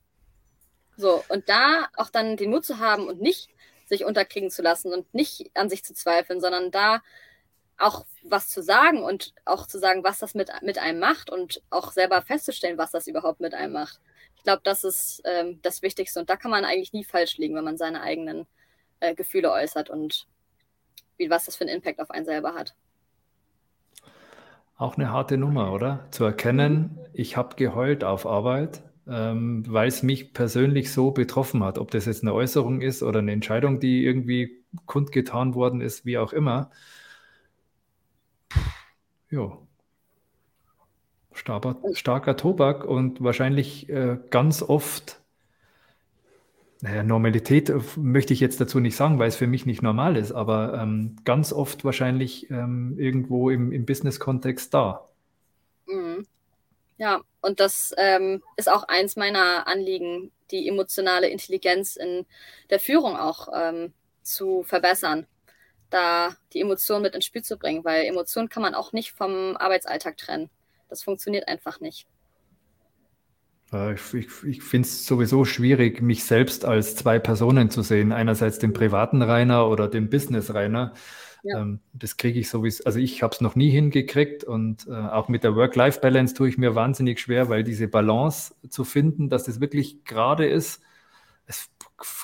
So, und da auch dann den Mut zu haben und nicht sich unterkriegen zu lassen und nicht an sich zu zweifeln, sondern da auch was zu sagen und auch zu sagen, was das mit, mit einem macht und auch selber festzustellen, was das überhaupt mit einem macht. Ich glaube, das ist ähm, das Wichtigste und da kann man eigentlich nie falsch liegen, wenn man seine eigenen äh, Gefühle äußert und wie, was das für einen Impact auf einen selber hat. Auch eine harte Nummer, oder? Zu erkennen, ich habe geheult auf Arbeit, ähm, weil es mich persönlich so betroffen hat. Ob das jetzt eine Äußerung ist oder eine Entscheidung, die irgendwie kundgetan worden ist, wie auch immer. Ja. Starker, starker Tobak und wahrscheinlich äh, ganz oft naja, Normalität äh, möchte ich jetzt dazu nicht sagen, weil es für mich nicht normal ist, aber ähm, ganz oft wahrscheinlich ähm, irgendwo im, im Business-Kontext da. Mhm. Ja, und das ähm, ist auch eins meiner Anliegen, die emotionale Intelligenz in der Führung auch ähm, zu verbessern, da die Emotionen mit ins Spiel zu bringen, weil Emotionen kann man auch nicht vom Arbeitsalltag trennen. Das funktioniert einfach nicht. Ich, ich, ich finde es sowieso schwierig, mich selbst als zwei Personen zu sehen. Einerseits den privaten Rainer oder den Business Rainer. Ja. Ähm, das kriege ich sowieso, also ich habe es noch nie hingekriegt und äh, auch mit der Work-Life-Balance tue ich mir wahnsinnig schwer, weil diese Balance zu finden, dass das wirklich gerade ist, ist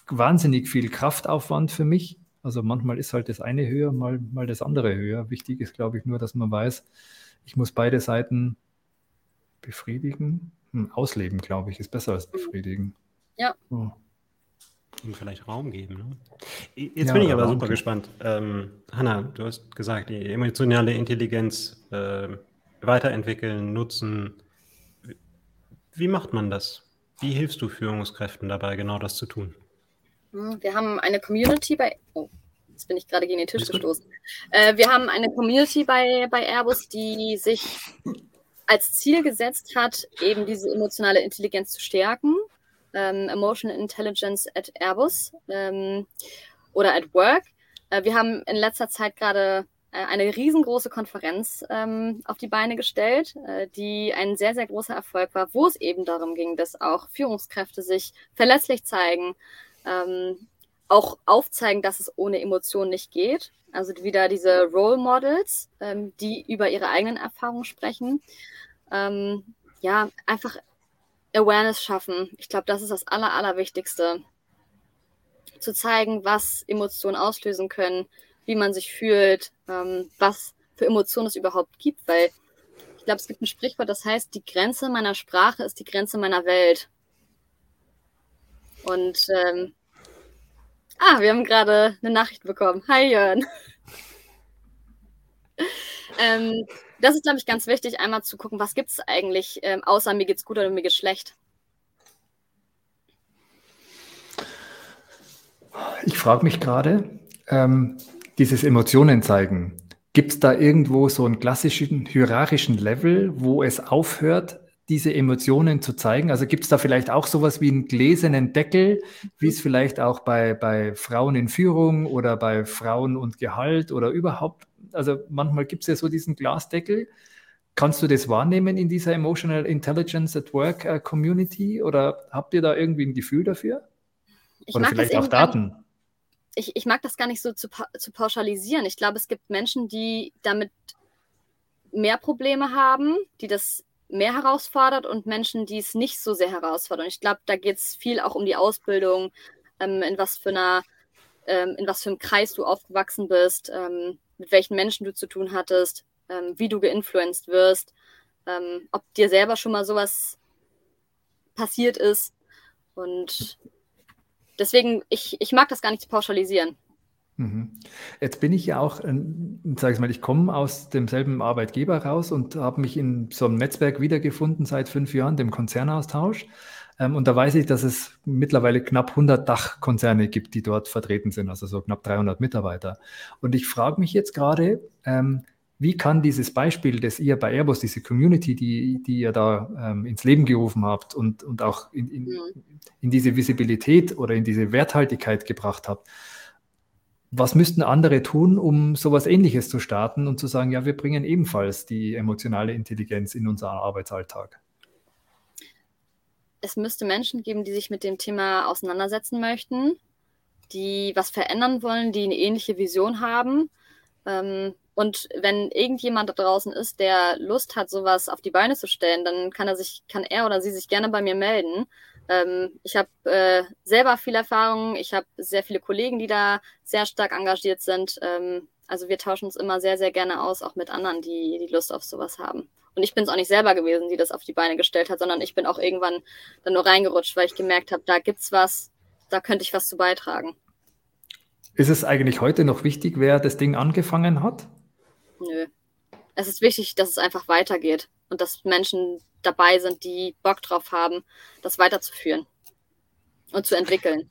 wahnsinnig viel Kraftaufwand für mich. Also manchmal ist halt das eine höher, mal, mal das andere höher. Wichtig ist, glaube ich, nur, dass man weiß, ich muss beide Seiten befriedigen hm, ausleben, glaube ich, ist besser als befriedigen. Ja. Oh. Und vielleicht Raum geben. Ne? Jetzt ja, bin ich aber super geben. gespannt. Ähm, Hanna, du hast gesagt, die emotionale Intelligenz äh, weiterentwickeln, nutzen. Wie macht man das? Wie hilfst du Führungskräften dabei, genau das zu tun? Wir haben eine Community bei. Oh, jetzt bin ich gerade gegen den Tisch gestoßen. Äh, wir haben eine Community bei, bei Airbus, die sich als Ziel gesetzt hat, eben diese emotionale Intelligenz zu stärken. Ähm, Emotional Intelligence at Airbus ähm, oder at Work. Äh, wir haben in letzter Zeit gerade äh, eine riesengroße Konferenz ähm, auf die Beine gestellt, äh, die ein sehr, sehr großer Erfolg war, wo es eben darum ging, dass auch Führungskräfte sich verlässlich zeigen, ähm, auch aufzeigen, dass es ohne Emotionen nicht geht. Also wieder diese Role Models, ähm, die über ihre eigenen Erfahrungen sprechen ähm, ja, einfach Awareness schaffen. Ich glaube, das ist das Aller, Allerwichtigste. Zu zeigen, was Emotionen auslösen können, wie man sich fühlt, ähm, was für Emotionen es überhaupt gibt, weil ich glaube, es gibt ein Sprichwort, das heißt, die Grenze meiner Sprache ist die Grenze meiner Welt. Und ähm, ah, wir haben gerade eine Nachricht bekommen. Hi Jörn. ähm, das ist, glaube ich, ganz wichtig, einmal zu gucken, was gibt es eigentlich, ähm, außer mir geht's gut oder mir geht's schlecht. Ich frage mich gerade, ähm, dieses Emotionen zeigen, gibt es da irgendwo so einen klassischen hierarchischen Level, wo es aufhört, diese Emotionen zu zeigen? Also gibt es da vielleicht auch sowas wie einen gläsernen Deckel, wie es vielleicht auch bei, bei Frauen in Führung oder bei Frauen und Gehalt oder überhaupt also manchmal gibt es ja so diesen Glasdeckel. Kannst du das wahrnehmen in dieser Emotional Intelligence at Work uh, Community oder habt ihr da irgendwie ein Gefühl dafür? Ich oder vielleicht auch Daten? Ich, ich, mag das gar nicht so zu, zu pauschalisieren. Ich glaube, es gibt Menschen, die damit mehr Probleme haben, die das mehr herausfordert und Menschen, die es nicht so sehr herausfordern. Ich glaube, da geht es viel auch um die Ausbildung, ähm, in was für einer, ähm, in was für einem Kreis du aufgewachsen bist, ähm, mit welchen Menschen du zu tun hattest, ähm, wie du geinfluenced wirst, ähm, ob dir selber schon mal sowas passiert ist. Und deswegen, ich, ich mag das gar nicht zu pauschalisieren. Mhm. Jetzt bin ich ja auch, sage ich mal, ich komme aus demselben Arbeitgeber raus und habe mich in so einem Netzwerk wiedergefunden seit fünf Jahren, dem Konzernaustausch. Ähm, und da weiß ich, dass es mittlerweile knapp 100 Dachkonzerne gibt, die dort vertreten sind, also so knapp 300 Mitarbeiter. Und ich frage mich jetzt gerade, ähm, wie kann dieses Beispiel, das ihr bei Airbus, diese Community, die, die ihr da ähm, ins Leben gerufen habt und, und auch in, in, mhm. in diese Visibilität oder in diese Werthaltigkeit gebracht habt, was müssten andere tun, um sowas Ähnliches zu starten und zu sagen, ja, wir bringen ebenfalls die emotionale Intelligenz in unseren Arbeitsalltag? Es müsste Menschen geben, die sich mit dem Thema auseinandersetzen möchten, die was verändern wollen, die eine ähnliche Vision haben. Ähm, und wenn irgendjemand da draußen ist, der Lust hat, sowas auf die Beine zu stellen, dann kann er sich, kann er oder sie sich gerne bei mir melden. Ähm, ich habe äh, selber viel Erfahrung. Ich habe sehr viele Kollegen, die da sehr stark engagiert sind. Ähm, also wir tauschen uns immer sehr, sehr gerne aus, auch mit anderen, die die Lust auf sowas haben. Und ich bin es auch nicht selber gewesen, die das auf die Beine gestellt hat, sondern ich bin auch irgendwann dann nur reingerutscht, weil ich gemerkt habe, da gibt's was, da könnte ich was zu beitragen. Ist es eigentlich heute noch wichtig, wer das Ding angefangen hat? Nö. Es ist wichtig, dass es einfach weitergeht und dass Menschen dabei sind, die Bock drauf haben, das weiterzuführen und zu entwickeln.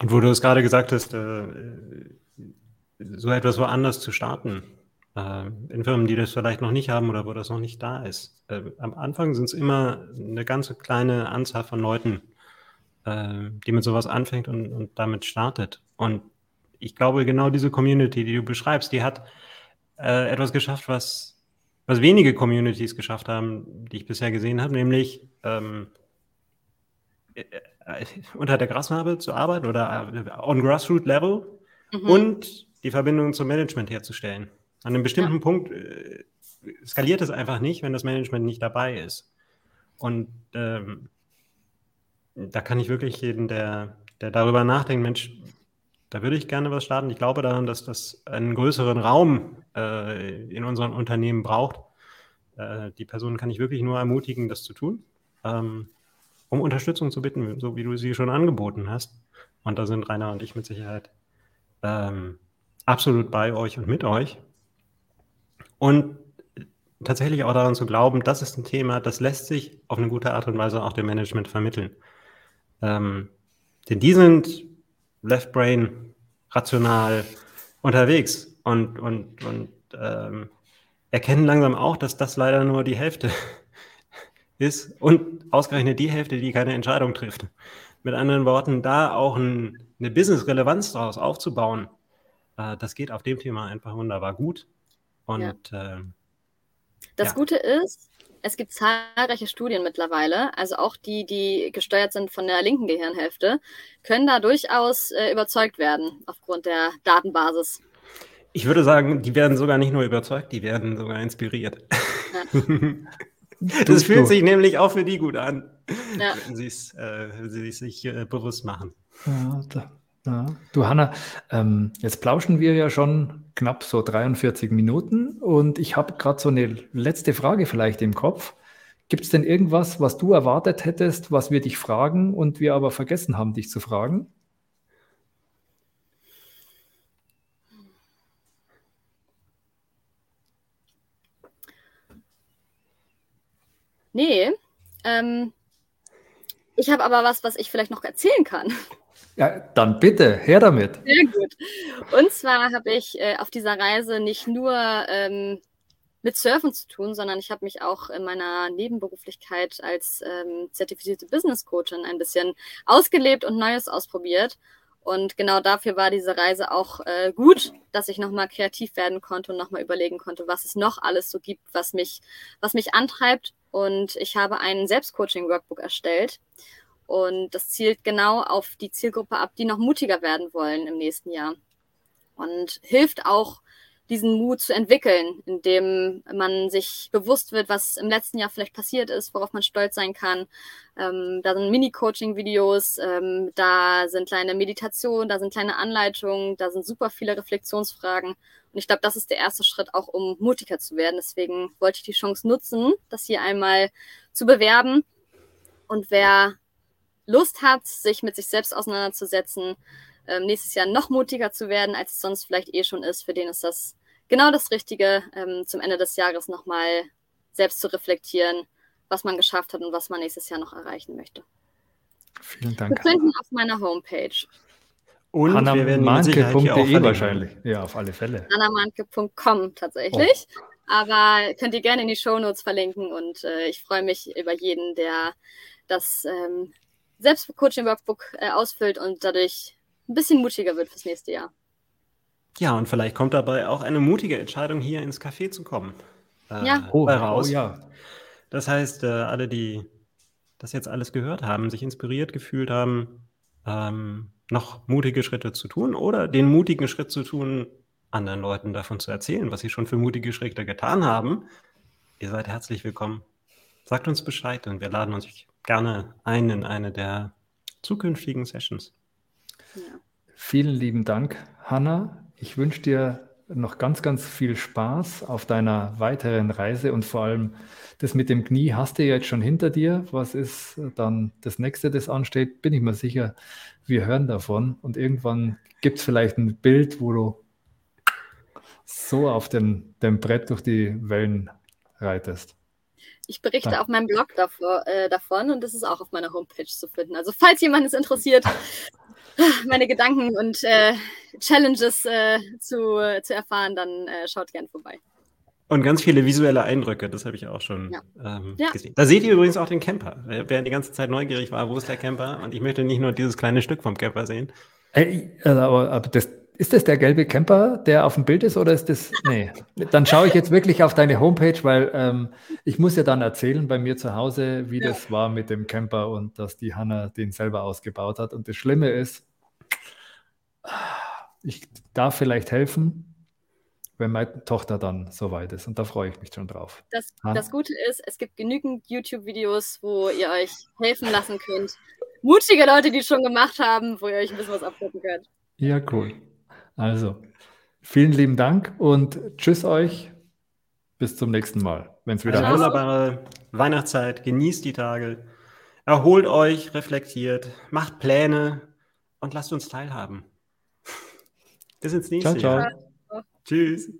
Und wo du es gerade gesagt hast, äh, so etwas woanders zu starten, äh, in Firmen, die das vielleicht noch nicht haben oder wo das noch nicht da ist. Äh, am Anfang sind es immer eine ganz kleine Anzahl von Leuten, äh, die mit sowas anfängt und, und damit startet. Und ich glaube, genau diese Community, die du beschreibst, die hat äh, etwas geschafft, was was wenige Communities geschafft haben, die ich bisher gesehen habe, nämlich ähm, äh, äh, unter der Grasnarbe zu arbeiten oder äh, on grassroot level mhm. und die Verbindung zum Management herzustellen. An einem bestimmten ja. Punkt äh, skaliert es einfach nicht, wenn das Management nicht dabei ist. Und ähm, da kann ich wirklich jeden, der, der darüber nachdenkt, Mensch, da würde ich gerne was starten. Ich glaube daran, dass das einen größeren Raum äh, in unseren Unternehmen braucht. Äh, die Person kann ich wirklich nur ermutigen, das zu tun, ähm, um Unterstützung zu bitten, so wie du sie schon angeboten hast. Und da sind Rainer und ich mit Sicherheit ähm, absolut bei euch und mit euch. Und tatsächlich auch daran zu glauben, das ist ein Thema, das lässt sich auf eine gute Art und Weise auch dem Management vermitteln. Ähm, denn die sind Left Brain rational unterwegs und, und, und ähm, erkennen langsam auch, dass das leider nur die Hälfte ist und ausgerechnet die Hälfte, die keine Entscheidung trifft. Mit anderen Worten, da auch ein, eine Business-Relevanz daraus aufzubauen, äh, das geht auf dem Thema einfach wunderbar gut. Und ja. äh, das ja. Gute ist, es gibt zahlreiche Studien mittlerweile, also auch die, die gesteuert sind von der linken Gehirnhälfte, können da durchaus äh, überzeugt werden aufgrund der Datenbasis. Ich würde sagen, die werden sogar nicht nur überzeugt, die werden sogar inspiriert. Ja. das fühlt sich nämlich auch für die gut an, ja. wenn sie äh, es sich äh, bewusst machen. Ja, da, ja. Du Hanna, ähm, jetzt plauschen wir ja schon knapp so 43 Minuten und ich habe gerade so eine letzte Frage vielleicht im Kopf. Gibt es denn irgendwas, was du erwartet hättest, was wir dich fragen und wir aber vergessen haben, dich zu fragen? Nee, ähm, ich habe aber was, was ich vielleicht noch erzählen kann. Ja, dann bitte, her damit. Sehr gut. Und zwar habe ich äh, auf dieser Reise nicht nur ähm, mit Surfen zu tun, sondern ich habe mich auch in meiner Nebenberuflichkeit als ähm, zertifizierte Business Coachin ein bisschen ausgelebt und Neues ausprobiert. Und genau dafür war diese Reise auch äh, gut, dass ich nochmal kreativ werden konnte und nochmal überlegen konnte, was es noch alles so gibt, was mich, was mich antreibt. Und ich habe ein Selbstcoaching-Workbook erstellt. Und das zielt genau auf die Zielgruppe ab, die noch mutiger werden wollen im nächsten Jahr. Und hilft auch, diesen Mut zu entwickeln, indem man sich bewusst wird, was im letzten Jahr vielleicht passiert ist, worauf man stolz sein kann. Ähm, da sind Mini-Coaching-Videos, ähm, da sind kleine Meditationen, da sind kleine Anleitungen, da sind super viele Reflexionsfragen. Und ich glaube, das ist der erste Schritt auch, um mutiger zu werden. Deswegen wollte ich die Chance nutzen, das hier einmal zu bewerben. Und wer Lust hat, sich mit sich selbst auseinanderzusetzen, ähm, nächstes Jahr noch mutiger zu werden, als es sonst vielleicht eh schon ist. Für den ist das genau das Richtige, ähm, zum Ende des Jahres nochmal selbst zu reflektieren, was man geschafft hat und was man nächstes Jahr noch erreichen möchte. Vielen Dank. Wir finden auf meiner Homepage. Und verlinken. wahrscheinlich. Ja, auf alle Fälle. annamanke.com tatsächlich. Aber könnt ihr gerne in die Shownotes verlinken und äh, ich freue mich über jeden, der das ähm, Selbstcoaching-Workbook äh, ausfüllt und dadurch ein bisschen mutiger wird fürs nächste Jahr. Ja, und vielleicht kommt dabei auch eine mutige Entscheidung, hier ins Café zu kommen. Äh, Ja. Oh, bei oh raus. ja. Das heißt, äh, alle, die das jetzt alles gehört haben, sich inspiriert gefühlt haben, ähm, noch mutige Schritte zu tun oder den mutigen Schritt zu tun, anderen Leuten davon zu erzählen, was sie schon für mutige Schritte getan haben, ihr seid herzlich willkommen. Sagt uns Bescheid und wir laden uns gerne ein in eine der zukünftigen Sessions. Ja. Vielen lieben Dank, Hanna. Ich wünsche dir noch ganz, ganz viel Spaß auf deiner weiteren Reise und vor allem das mit dem Knie hast du jetzt schon hinter dir. Was ist dann das nächste, das ansteht? Bin ich mir sicher, wir hören davon und irgendwann gibt es vielleicht ein Bild, wo du so auf den, dem Brett durch die Wellen reitest. Ich berichte auf meinem Blog davor, äh, davon und das ist auch auf meiner Homepage zu finden. Also falls jemand es interessiert, meine Gedanken und äh, Challenges äh, zu, zu erfahren, dann äh, schaut gern vorbei. Und ganz viele visuelle Eindrücke, das habe ich auch schon Ja. ähm, Ja. gesehen. Da seht ihr übrigens auch den Camper. Wer die ganze Zeit neugierig war, wo ist der Camper? Und ich möchte nicht nur dieses kleine Stück vom Camper sehen. Ey, also, aber, aber das, ist das der gelbe Camper, der auf dem Bild ist, oder ist das. Nee. Dann schaue ich jetzt wirklich auf deine Homepage, weil ähm, ich muss ja dann erzählen bei mir zu Hause, wie Ja. das war mit dem Camper und dass die Hanna den selber ausgebaut hat. Und das Schlimme ist, ich darf vielleicht helfen, wenn meine Tochter dann soweit ist. Und da freue ich mich schon drauf. Das, das Gute ist, es gibt genügend YouTube-Videos, wo ihr euch helfen lassen könnt. Mutige Leute, die es schon gemacht haben, wo ihr euch ein bisschen was abgucken könnt. Ja, cool. Also, vielen lieben Dank und tschüss euch. Bis zum nächsten Mal, wenn es wieder Eine heißt. wunderbare Weihnachtszeit. Genießt die Tage. Erholt euch, reflektiert, macht Pläne und lasst uns teilhaben. Bis ins nächste Ciao, ciao. Jahr. Tschüss.